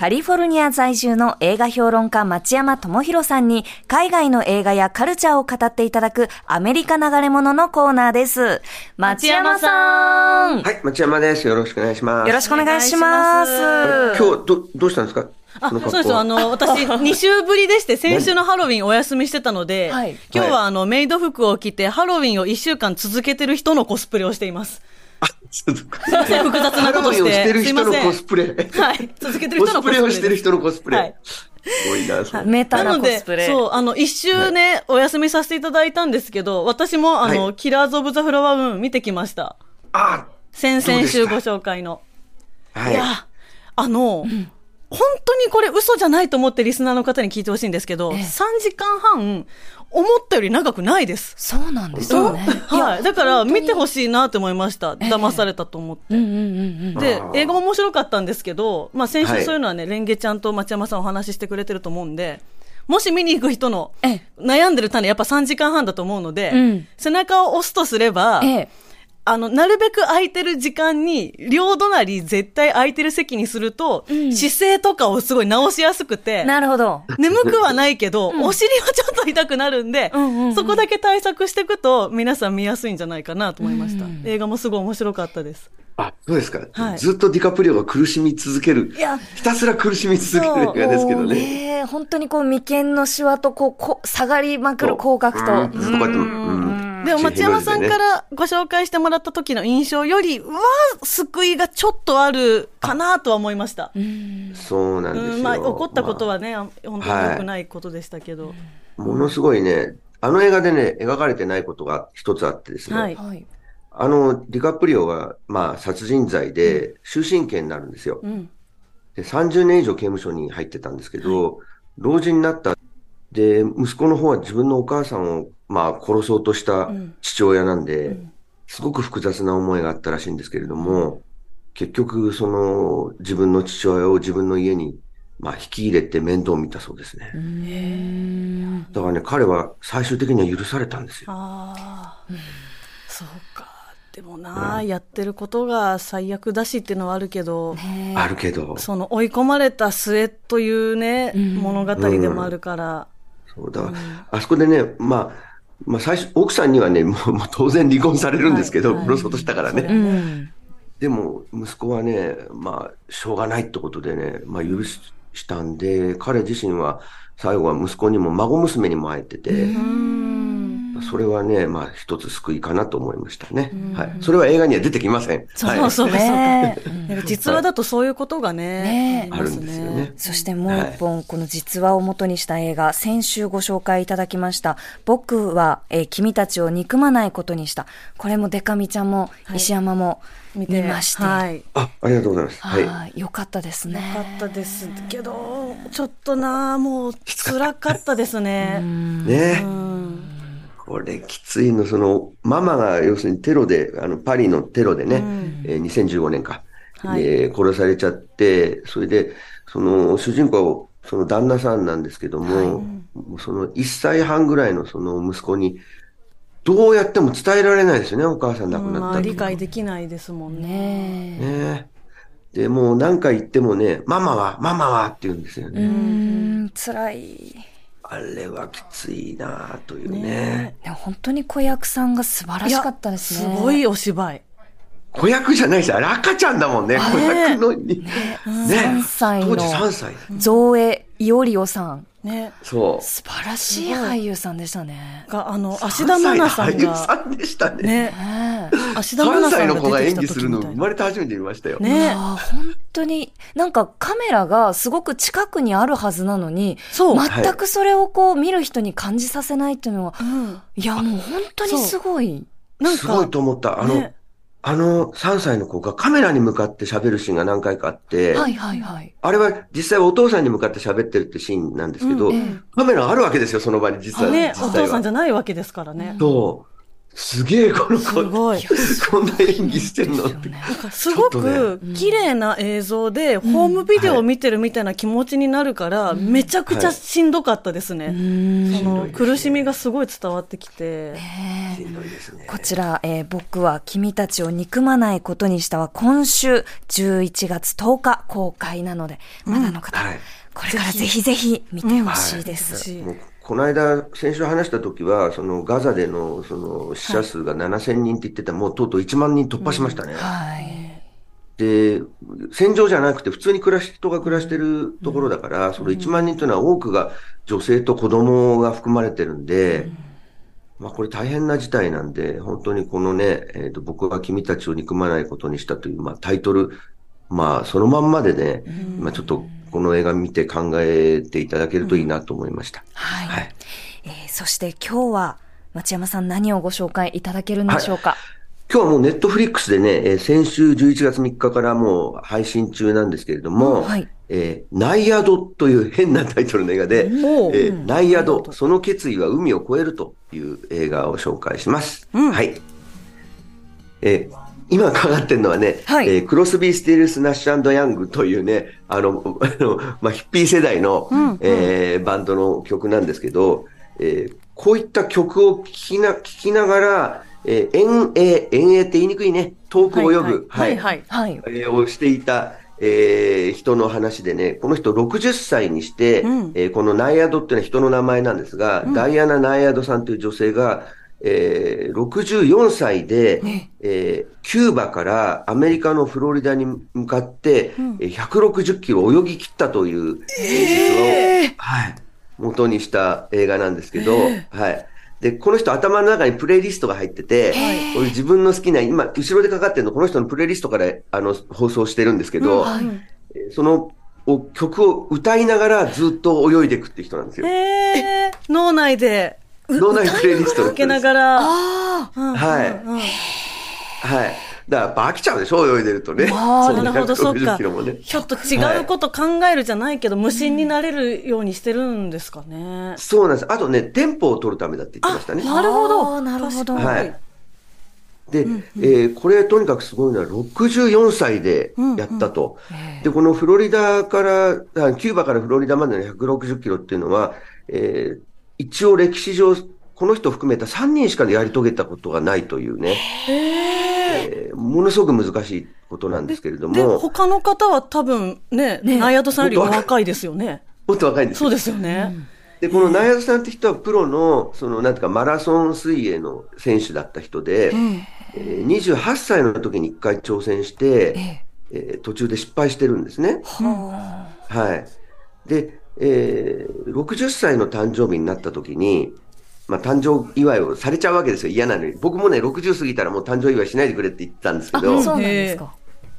カリフォルニア在住の映画評論家町山智博さんに海外の映画やカルチャーを語っていただくアメリカ流れ物のコーナーです。町山さんはい、町山です。よろしくお願いします。よろしくお願いします。今日、ど、どうしたんですか？あ、そうです。あの、私、2週ぶりでして、先週のハロウィンお休みしてたので、はい今日はあの、メイド服を着て、ハロウィンを1週間続けてる人のコスプレをしています。すいません、複雑なことして。ハロウィンをしてるすいません人のコスプレ。はい。続けてるコスプ人のコスプレです。レをしてる人のコスプレ。はいすごいな、それメタななのでコスプレ。、そう、あの、一週ね、お休みさせていただいたんですけど、私も、あの、はいキラーズ・オブ・ザ・フラワームーン見てきました。あ先々週ご紹介の。はいいや、あの、本当にこれ嘘じゃないと思ってリスナーの方に聞いてほしいんですけど、ええ3時間半、思ったより長くないです。そうなんですよね。はい。だから見てほしい。なと思いました。ええ騙されたと思って。うんうんうんうん。で映画も面白かったんですけど、まあ先はい週そういうのはね、レンゲちゃんと町山さんお話ししてくれてると思うんで、もし見に行く人のええ悩んでる種やっぱ3時間半だと思うので、うん背中を押すとすれば、ええ。あの、なるべく空いてる時間に、両隣絶対空いてる席にすると、ん姿勢とかをすごい直しやすくて、なるほど。眠くはないけど、お尻はちょっと痛くなるんで、うんうんうんそこだけ対策していくと、皆さん見やすいんじゃないかなと思いました。うん映画もすごい面白かったです。あ、そうですか。はいずっとディカプリオが苦しみ続ける。いやひたすら苦しみ続ける映画ですけどもうね。ね本当にこう眉間のシワとこうこ下がりまくる口角と。うんずっとこうやって、うんでも町山さんからご紹介してもらった時の印象よりは、救いがちょっとあるかなとは思いました。そうなんですよ。うん、まあ、起こったことまはね、あ本当に良くないことでしたけど。あものすごいね、あの映画でね、描かれてないことが一つあってですね。はいはい。あの、ディカプリオが、まあ、殺人罪で終身刑になるんですよ。うん。で、30年以上刑務所に入ってたんですけど、老人になった。で、息子の方は自分のお母さんを、まあ、殺そうとしたん。父親なんで、すごく複雑な思いがあったらしいんですけれども、結局、その、自分の父親を自分の家に、まあ、引き入れて面倒を見たそうですね。だからね、彼は最終的には許されたんですよ。ああ、そうか。でもな、やってることが最悪だしっていうのはあるけど、あるけど、その追い込まれた末というね、物語でもあるから、そうだから、あそこでね、まあ、まあ最初、奥さんにはね、もうもう当然離婚されるんですけど、はい殺そうとしたからね。うん。でも、息子はね、まあ、しょうがないってことでね、まあ、許ししたんで、彼自身は、最後は息子にも孫娘にも会えてて、それはね、まあ、一つ救いかなと思いましたね。はい。それは映画には出てきません。そうはい。そうか、そうか。ねなんか実話だとそういうことがね、ねあるんですよね。そしてもう一本、この実話を元にした映画、先週ご紹介いただきました。僕は、えー君たちを憎まないことにした。これもデカミちゃんも、はい石山も見見てまして。はい。あ、ありがとうございます。はい。はい。よかったですね。よかったですけど、ちょっとな、もう辛かったですね。ねうんこれきついの、その、ママが要するにテロで、あの、パリのテロでね、うんえー2015年か、はいで殺されちゃって、それで、その、主人公、その旦那さんなんですけども、もうその1歳半ぐらいのその息子に、どうやっても伝えられないですよね、お母さん亡くなったまあ、っていうの理解できないですもんね。ねで、もう何回言ってもね、ママは、ママはって言うんですようね。ーん、辛い。あれはきついなというね。ね本当に子役さんが素晴らしかったですね。すごいお芝居。子役じゃないし、あれ赤ちゃんだもんね、子役のに。ね3歳の当時3歳。ゾエ・イオリオさん。ね。そう。素晴らしい俳優さんでしたね。が、あの、芦田愛菜さん3歳の俳優が、さんでしたね。ね。ね芦田愛3菜さん歳の子がが出てきた演技するの生まれて初めて見ましたよ。え。ね。本当に、なんかカメラがすごく近くにあるはずなのに、そう全くそれをこう見る人に感じさせないっていうのは、うん。いやもう本当にすごい。なんすごいか、と思った。あの、ねあの3歳の子がカメラに向かって喋るシーンが何回かあって、はいはいはい。あれは実際はお父さんに向かって喋ってるってシーンなんですけど、うんえカメラあるわけですよ、その場に実は。ね、お父さんじゃないわけですからね。そう。すげえ、このす子、ごい。こんな演技してるのって。すごく綺麗な映像で、ホームビデオを見てるみたいな気持ちになるから、めちゃくちゃしんどかったですね。その苦しみがすごい伝わってきて。こちら、えー僕は君たちを憎まないことにしたは今週11月10日公開なので、まだの方、はい。これからぜひぜひ見てほしいです。この間、先週話した時は、そのガザでのその死者数が7000人って言ってた、もうとうとう1万人突破しましたね。はい。で、戦場じゃなくて普通に暮らし、人が暮らしてるところだから、その1万人というのは多くが女性と子供が含まれてるんで、まあこれ大変な事態なんで、本当にこのね、えっ、と、僕は君たちを憎まないことにしたという、まあタイトル、まあそのまんまでね、まあちょっとこの映画見て考えていただけるといいなと思いました。はい。はいえーそして今日は、町山さん何をご紹介いただけるんでしょうか？今日はもうネットフリックスでね、えー先週11月3日からもう配信中なんですけれども、はいえーナイアドという変なタイトルの映画で、えーナイアド、その決意は海を越えるという映画を紹介します。はい。えー今かかってるのはね、はい。えークロスビー・スティールス・ナッシュヤングというね、あの、あのまあ、ヒッピー世代の、えーバンドの曲なんですけど、えーこういった曲を聴きな、聴きながら、えー遠泳、遠泳って言いにくいね、遠く泳ぐ、はいはい。はい。えーをしていた、えー人の話でね、この人60歳にして、うん。えーこのナイアドっていうのは人の名前なんですが、ダイアナ・ナイアドさんという女性が、えー64歳で、えーキューバからアメリカのフロリダに向かって、えー160キロ泳ぎ切ったという、えー。実話を、はい、元にした映画なんですけど、はい。で、この人頭の中にプレイリストが入ってて、こういう自分の好きな、今、後ろでかかってるの、この人のプレイリストから、あの、放送してるんですけど、えーその、お曲を歌いながらずっと泳いでいくっていう人なんですよ。えー、脳内で脳内プレイリストかけながら、はい。はい。だから、飽きちゃうでしょ泳いでるとね。ああ、なるほど、そっ160か。ちょっと違うこと考えるじゃないけど、無心になれるようにしてるんですかね。そうなんです。あとね、テンポを取るためだって言ってましたね。なるほど。なるほどはい。で、えーこれとにかくすごいのは64歳でやったと。で、このフロリダから、あキューバからフロリダまでの160キロっていうのは、えー一応歴史上、この人含めた3人しかやり遂げたことがないというね、えーものすごく難しいことなんですけれどで、も、他の方は多分ね、ナイアドさんよりお若いですよね。もっと若いんですよそうですよね。で、このナイアドさんって人はプロの、その、なんていうか、マラソン水泳の選手だった人で、えー28歳の時に一回挑戦して、えー途中で失敗してるんですね。はい。で、えー60歳の誕生日になった時に、まあ、誕生祝いをされちゃうわけですよ。嫌なのに。僕もね、60過ぎたらもう誕生祝いしないでくれって言ってたんですけあ、ど、そうなんですか。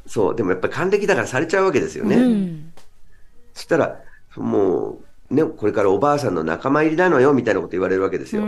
そう、でもやっぱり還暦だからされちゃうわけですよね。うん。そしたら、もう、ね、これからおばあさんの仲間入りなのよ、みたいなこと言われるわけですよ。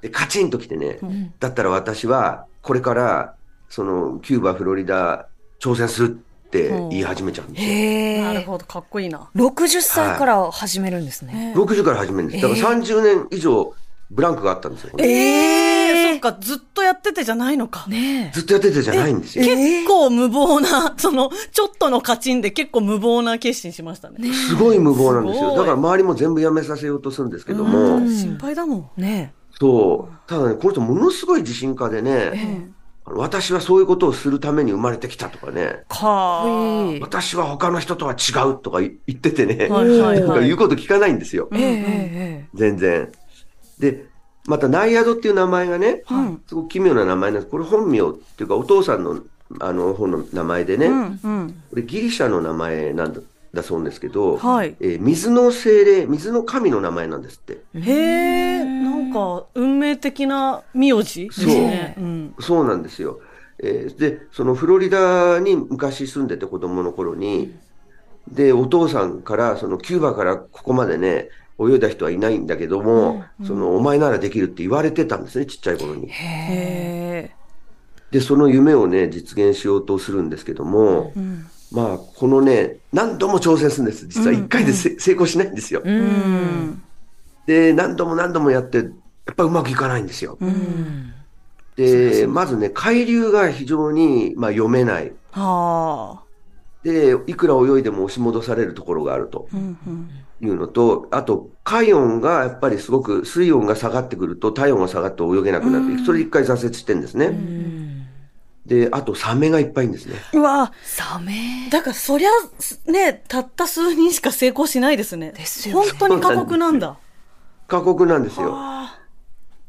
で、カチンときてね、だったら私は、これから、その、キューバ、フロリダ、挑戦するって言い始めちゃうんですよ。なるほど、かっこいいな。60歳から始めるんですね。60から始めるんです。だから30年以上、ブランクがあったんですよ。ええそっか、ずっとやっててじゃないのか。ねずっとやっててじゃないんですよ。結構無謀な、その、ちょっとのカチンで結構無謀な決心しましたね。すごい無謀なんですよ。だから周りも全部やめさせようとするんですけども、心配だもん。え。ねそう。ただね、この人ものすごい自信家でね、私はそういうことをするために生まれてきたとかね、かえ。私は他の人とは違うとか言っててね、はいはいなんかはい言うこと聞かないんですよ。えええ全然。で、またナイアドっていう名前がね、うんすごく奇妙な名前なんです。これ本名っていうかお父さんのあの方の名前でね、うん、うん。これギリシャの名前なんだだそうですけど、はいえー水の精霊、水の神の名前なんですって。へえ、なんか、運命的な名字ですね。うん。そうなんですよ。えーで、そのフロリダに昔住んでて子供の頃に、で、お父さんから、そのキューバからここまでね、泳いだ人はいないんだけども、その、お前ならできるって言われてたんですね、ちっちゃい頃に。で、その夢をね、実現しようとするんですけども、まあ、このね、何度も挑戦するんです。実は一回でせ、成功しないんですよ。うん。で、何度も何度もやって、やっぱうまくいかないんですよ。で、まずね、海流が非常に、まあ、読めない。はあ。で、いくら泳いでも押し戻されるところがあるとうんうん。いうのと、あと、海温がやっぱりすごく、水温が下がってくると体温が下がって泳げなくなって、それで一回挫折してんですね。で、あと、サメがいっぱいいんですね。うわサメ？だからそりゃ、ね、たった数人しか成功しないですね。ですよね本当に過酷なんだ。過酷なんですよ。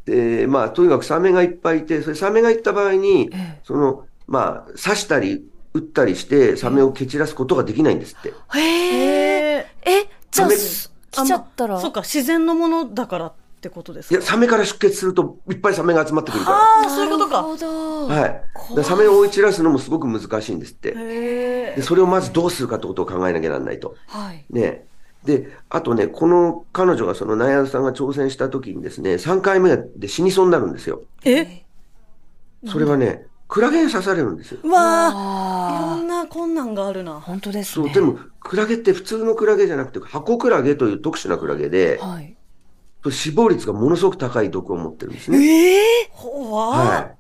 あで、まあ、とにかくサメがいっぱいいて、それサメが行った場合に、ええその、まあ、刺したり、撃ったりして、サメを蹴散らすことができないんですって。ーへえ。へえ、じゃあ、サメす来ちゃったら？あそうか、自然のものだからってことですか？いや、サメから出血すると、いっぱいサメが集まってくるかああ、そういうことか。なるほど。ら。はい。サメを追い散らすのもすごく難しいんですって。へで、それをまずどうするかってことを考えなきゃならないと。はい。ね。で、あとね、この彼女がそのナヤさんが挑戦した時にですね、3回目で死にそうになるんですよ。え？えそれはね、クラゲに刺されるんですよ。うわあ、いろあんな困難があるなあ。。本当ですそう、ね。でも、クラゲって普通のクラゲじゃなくて、箱クラゲという特殊なクラゲで、はい。死亡率がものすごく高い毒を持ってるんですね。ええほわは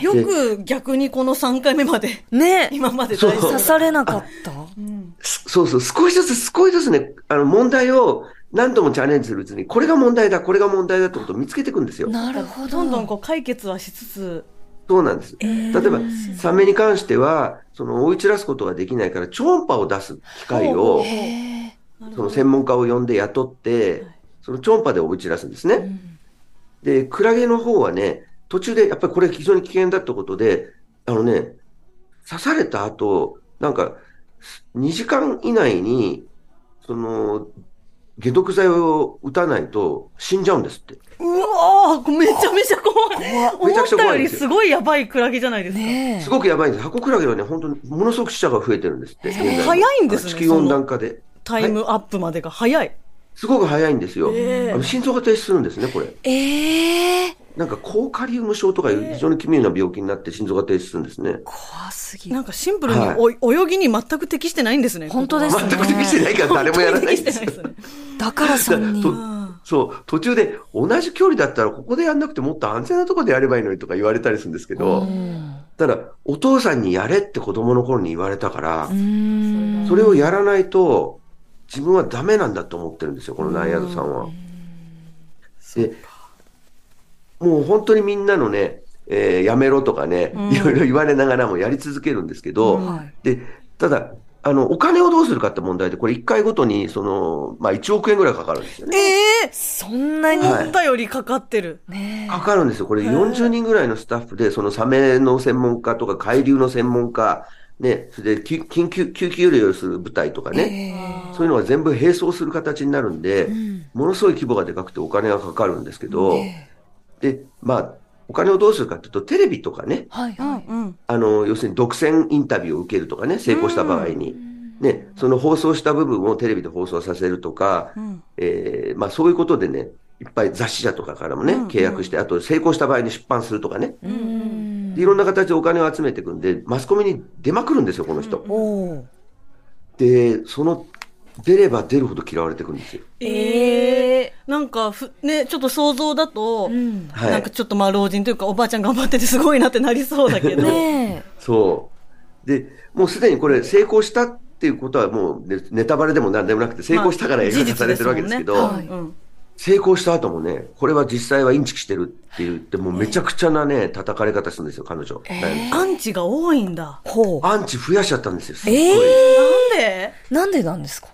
よく逆にこの3回目まで、ね今まで刺されなかった？うんそうそう、少しずつ少しずつね、あの、問題を何度もチャレンジするうちに、これが問題だ、これが問題だってことを見つけていくんですよ。なるほど。どんどんこう解決はしつつ、そうなんです。例えば、サメに関しては、その、追い散らすことができないから、超音波を出す機械を。その専門家を呼んで雇って、その超音波で追い散らすんですね。で、クラゲの方はね、途中でやっぱりこれ非常に危険だってことで、あのね、刺された後、なんか、2時間以内に、その、解毒剤を打たないと死んじゃうんですって。うわーめちゃめちゃ怖い。めちゃくちゃ思ったよりすごいやばいクラゲじゃないですか。ねえ。すごくやばいんです。箱クラゲはね、本当にものすごく死者が増えてるんですって。早いんですね地球温暖化で。タイムアップまでが早い。すごく早いんですよ。ええあの心臓が停止するんですね、これ。ええ。なんか高カリウム症とかいう非常に奇妙な病気になって心臓が停止するんですね。怖すぎる。なんかシンプルにお、泳ぎに全く適してないんですね。本当ですね全く適してないから誰もやらないん適ですですね。だから3と人。そう、途中で同じ距離だったらここでやんなくてもっと安全なところでやればいいのにとか言われたりするんですけど、ただお父さんにやれって子供の頃に言われたから、うん。それをやらないと自分はダメなんだと思ってるんですよ、このナイアードさんは。で、もう本当にみんなのね、えーやめろとかね、いろいろ言われながらもやり続けるんですけど、はいで、ただ、あの、お金をどうするかって問題で、これ1回ごとに、その、まあ1億円ぐらいかかるんですよね。ええそんなに。はい思ったよりかかってる？ねかかるんですよ。これ40人ぐらいのスタッフで、そのサメの専門家とか海流の専門家、ね、それでき緊急、救急医療をする部隊とかえ。ね、えそういうのが全部並走する形になるんで、ものすごい規模がでかくてお金がかかるんですけど、で、まあ、お金をどうするかっていうと、テレビとかね、はいはい。うん。あの、要するに独占インタビューを受けるとかね、成功した場合に。ね、その放送した部分をテレビで放送させるとか、んえーまあそういうことでね、いっぱい雑誌社とかからもね、契約して、あと成功した場合に出版するとかね、いろんな形でお金を集めていくんで、マスコミに出まくるんですよ、この人。で、その、出れば出るほど嫌われていくんですよ。ええなんかふ、ね、ちょっと想像だと、うん。はい。なんかちょっとまあ老人というかおばあちゃん頑張っててすごいなってなりそうだけど。ね そう。で、もうすでにこれ成功したっていうことはもうネネタバレでも何でもなくて成功したから映画化されてるわけですけど、まあ事実ですもんね成功した後もね、これは実際はインチキしてるって言って、もうめちゃくちゃなね、叩かれ方するんですよ、彼女。うんアンチが多いんだ。え。ほう。アンチ増やしちゃったんですよ、す。えなんで？なんでなんですか？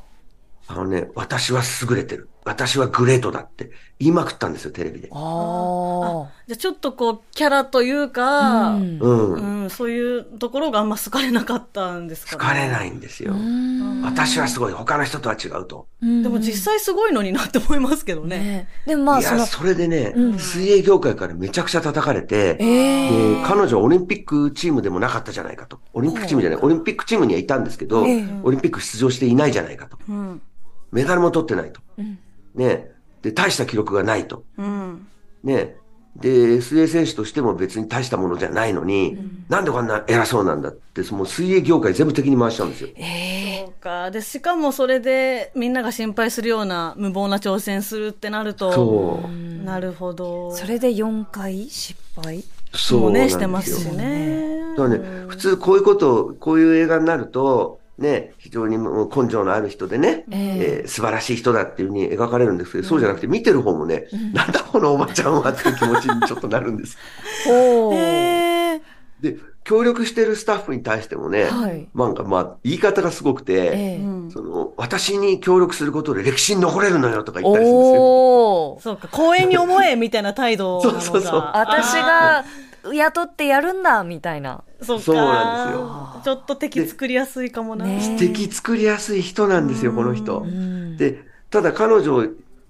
あのね、私は優れてる。私はグレートだって言いまくったんですよ、テレビで。あじゃあちょっとこう、キャラというか、あ。ううんうん。ん、そういうところがあんま好かれなかったんですかね。好かれないんですよ。私はすごい。他の人とは違うと。でも実際すごいのになって思いますけどね。ねでもまあ、いや、それでね、水泳業界からめちゃくちゃ叩かれて、ええで、彼女はオリンピックチームでもなかったじゃないかと。オリンピックチームじゃない、オリンピックチームにはいたんですけど、ええオリンピック出場していないじゃないかと。うん。メダルも取ってないと。ね。で、大した記録がないと。うん。ね。で、水泳選手としても別に大したものじゃないのに、なんでこんな偉そうなんだって、その水泳業界全部敵に回しちゃうんですよ。そうか。で、しかもそれでみんなが心配するような無謀な挑戦するってなると、そう。なるほど。それで4回失敗？もね、そうなんですよしてますしね。だからね、普通こういうこと、こういう映画になると、ね、非常にもう根性のある人でね、ええー素晴らしい人だっていうふうに描かれるんですけど、そうじゃなくて見てる方もね、なんだこのおばちゃんはっていう気持ちにちょっとなるんです。ほう。へーで、協力してるスタッフに対してもね、はいなんかまあ言い方がすごくて、ええうんその、私に協力することで歴史に残れるのよとか言ったりするんですよ。おー。そうか、公園に思えみたいな態度。そうそうそう私が雇ってやるんだ、みたいな。そうか。そうなんですよちょっと敵作りやすいかもな。ね素敵作りやすい人なんですよ、この人。んで、ただ彼女を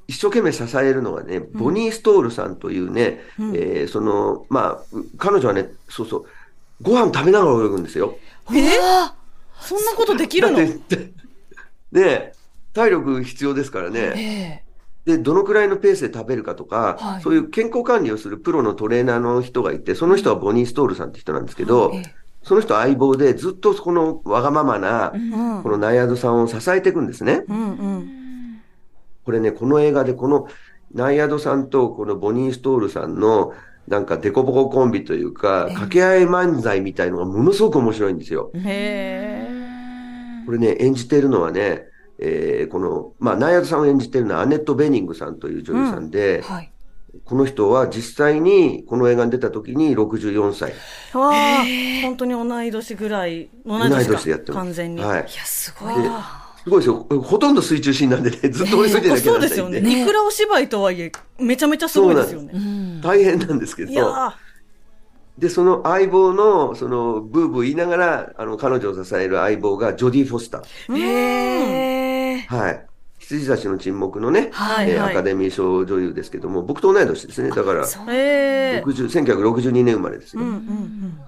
一生懸命支えるのがね、ボニー・ストールさんというね、えーその、まあ、彼女はね、そうそう、ご飯食べながら泳ぐんですよ。え？あそんなことできるの？だってで、体力必要ですからえね。えで、どのくらいのペースで食べるかとか、はいそういう健康管理をするプロのトレーナーの人がいて、その人はボニー・ストールさんって人なんですけど、ええその人相棒でずっとこのわがままな、うんこのナイアドさんを支えていくんですね。うんうん。これね、この映画でこのナイアドさんとこのボニー・ストールさんのなんかデコボココンビというか、掛け合い漫才みたいのがものすごく面白いんですよ。へこれね、演じてるのはね、えーこの、まあ、ナイアドさんを演じてるのはアネット・ベニングさんという女優さんで、はい。この人は実際にこの映画に出た時に64歳。ー。わあ、本当に同い年ぐらい、同い同い年でやってます。完全に。はいい。や、すごい。すごいですよ。ほとんど水中シーンなんでね、ずっと泳いでなきゃなそうらないんで。ですよね。いくらお芝居とはいえ、めちゃめちゃすごいですようね。ん。大変なんですけいやど、で、その相棒の、その、ブーブー言いながら、あの、彼女を支える相棒がジョディ・フォスター。へえ。はい。羊たちの沈黙のね、はいはいえーアカデミー賞女優ですけども、僕と同い年ですね。だから、そうー。ええ。60 1962年生まれですよ。うんうん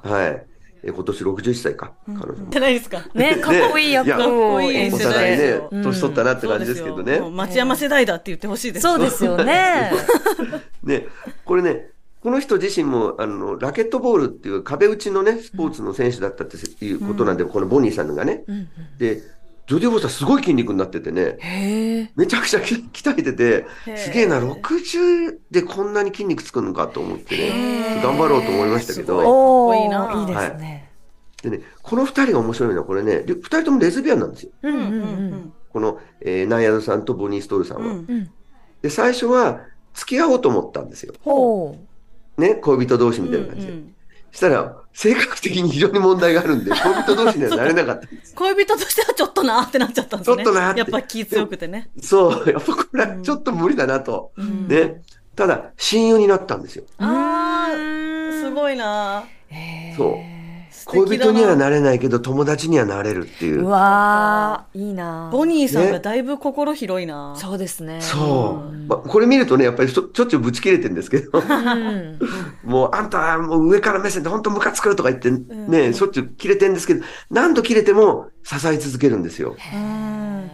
うん。はい。えー今年61歳か、彼女も。じゃないですか。ね、かっこいい役ねいやを演じお互いて。ね、年取ったなって感じですけどね。そうですよもう町山世代だって言ってほしいです。そうですよね。ね、これね、この人自身も、あの、ラケットボールっていう壁打ちのね、スポーツの選手だったっていうことなんで、このボニーさんがね。で、ジョディ・フォスターすごい筋肉になっててね。めちゃくちゃき鍛えててすげえな、60でこんなに筋肉つくのかと思ってね、頑張ろうと思いましたけど、おいいなー、いいですね。でね、この二人が面白いのはこれね、り二人ともレズビアンなんですよ。うんうんううんうんん。この、えーナイアドさんとボニー・ストールさんは。うん。うん。で、最初は付き合おうと思ったんですよ。ね、恋人同士みたいな感じで。したら、性格的に非常に問題があるんで、恋人同士には なれなかったんです。恋人としてはちょっとなーってなっちゃったんですね。ちょっとなーってやっぱ気強くてね。そう、やっぱこれはちょっと無理だなと。んね。ただ、親友になったんですよ。あー、すごいなへそう。恋人にはなれないけど、友達にはなれるっていうー。うわー、いいなボニーさんがねだいぶ心広いなそうですね。そう。まあ、これ見るとね、やっぱりちょちょっちゅうぶち切れてるんですけど、うん。もう、あんたはもう上から目線で本当ムカつくとか言ってね、しょっちゅう切れてるんですけど、何度切れても支え続けるんですよ。うん。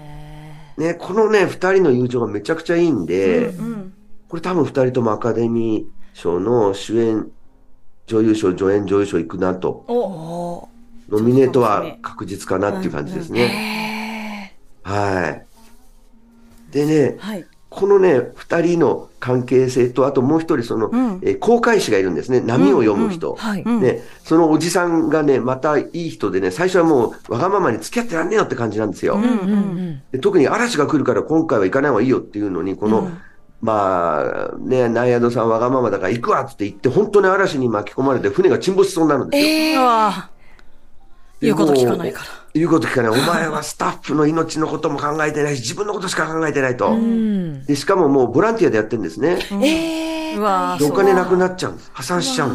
ね、このね、二人の友情がめちゃくちゃいいんで、うん。これ多分二人ともアカデミー賞の主演、女優賞、助演女優賞行くなと。お、おノミネートは確実かなっていう感じですー。ね。へはい。でね、はい。このね、二人の関係性と、あともう一人その、うんえー航海士がいるんですね。波を読む人。ーはい。うんね、そのおじさんがね、またいい人でね、最初はもうわがままに付き合ってらんねえよって感じなんですよ。うんうんうんで特に嵐が来るから今回は行かない方がいいよっていうのに、この、うんまあ、ね、ナイアドさんわがままだから行くわっつって言って、本当に嵐に巻き込まれて船が沈没しそうになるんですよ。えー。言うこと聞かないから。言うこと聞かない。お前はスタッフの命のことも考えてないし、自分のことしか考えてないと。うん。で、しかももうボランティアでやってるんですね。えー。お金なくなっちゃうんです。破産しちゃうん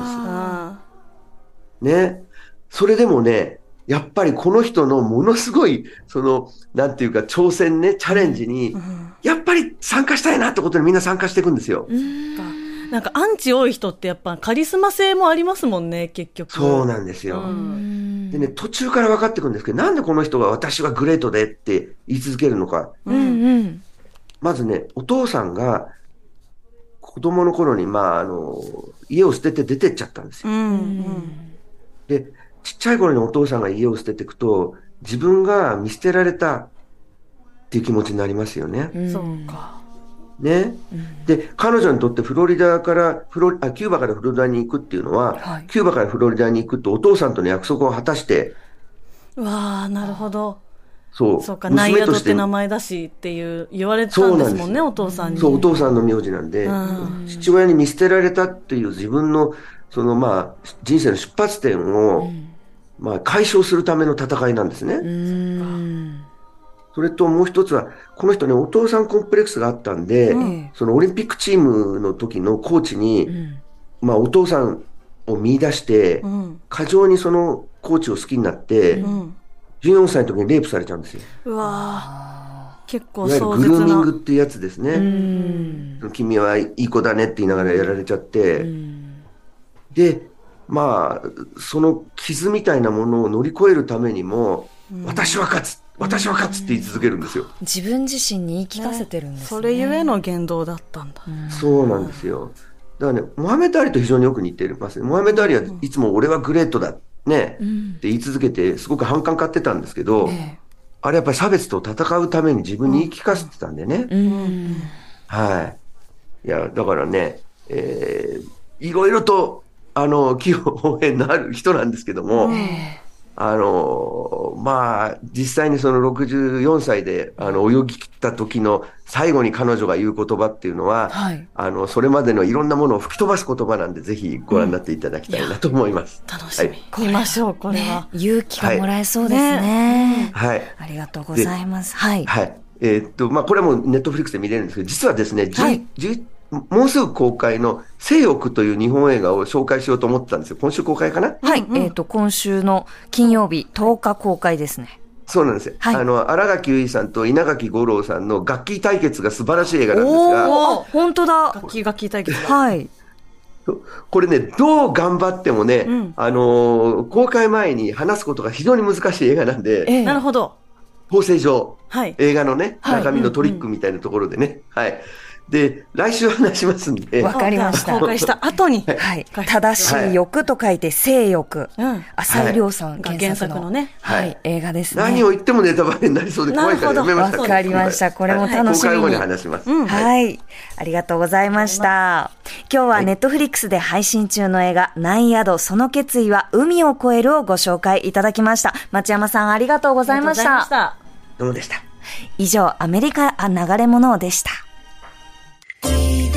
ですね。それでもね、やっぱりこの人のものすごい、その、なんていうか、挑戦ね、チャレンジに、やっぱり参加したいなってことでみんな参加していくんですよ。あ。なんかアンチ多い人ってやっぱカリスマ性もありますもんね、結局。そうなんですよ。うんでね、途中から分かってくるんですけど、なんでこの人が私はグレートでって言い続けるのか。うんうん。まずね、お父さんが子供の頃に、まあ、あの、家を捨てて出てっちゃったんですよ。うん。うん。で、ちっちゃい頃にお父さんが家を捨てていくと、自分が見捨てられたっていう気持ちになりますよね。うんそうか。ね。で、彼女にとってフロリダからフロリあ、キューバからフロリダに行くっていうのは、はいキューバからフロリダに行くとお父さんとの約束を果たして、うわあなるほど。そう、そうか、ナイアドってて名前だしっていう言われてたんですもんね、お父さんに。そう、お父さんの名字なんで、うん父親に見捨てられたっていう自分の、そのまあ、人生の出発点を、まあ、解消するための戦いなんですね。うん。それともう一つは、この人ね、お父さんコンプレックスがあったんで、んそのオリンピックチームの時のコーチに、んまあ、お父さんを見出して、うん。過剰にそのコーチを好きになって、うん。14歳の時にレイプされちゃうんですよ。うわあ結構いわグルーミングっな。ていうやつですね。うん。君はいい子だねって言いながらやられちゃって、で、まあ、その傷みたいなものを乗り越えるためにも、私は勝つ私は勝つって言い続けるんですよ。自分自身に言い聞かせてるんですね。それゆえの言動だったんだ。そうなんですよ。だからね、モハメド・アリと非常によく似てますね。モハメド・アリはいつも俺はグレートだ、ね、って言い続けて、すごく反感買ってたんですけど、あれやっぱり差別と戦うために自分に言い聞かせてたんでね。うん。はい。いや、だからね、えー、いろいろと、あの、器用応援のある人なんですけども、あの、まあ、実際にその64歳で、あの、泳ぎ切った時の最後に彼女が言う言葉っていうのは、はいあの、それまでのいろんなものを吹き飛ばす言葉なんで、ぜひご覧になっていただきたいなと思います。楽しみ。はい見ましょう、これは。勇気がもらえそうですね。はい。ありがとうございます。はい。はい。えーっと、まあ、これもネットフリックスで見れるんですけど、実はですね、はいじゅもうすぐ公開の性欲という日本映画を紹介しようと思ってたんですよ。今週公開かな？はい。えっ、と、今週の金曜日10日公開ですね。そうなんですよ。はいあの、荒垣結衣さんと稲垣吾郎さんの楽器対決が素晴らしい映画なんですが、おー、本当だ。楽器が聞いたけど。はい。これね、どう頑張ってもね、うんあのー公開前に話すことが非常に難しい映画なんで、ええなるほど。構成上、はい。映画のね、はい中身のトリックみたいなところでね、はい。で、来週話しますんで、わかりました公開した後に。はい。はい正しい欲と書いて性欲。うん。浅井亮さんが原作の,、原作のねはい、はい映画ですね。何を言ってもネタバレになりそうで怖いからやめましたわかりました。これも楽しみに。公開後に話します。うんはいはい。ありがとうございました。今日はネットフリックスで配信中の映画、ナイアド、その決意は海を越えるをご紹介いただきました。町山さんありがとうございました。した。どうもでした。以上、アメリカあ流れ物でした。Deep.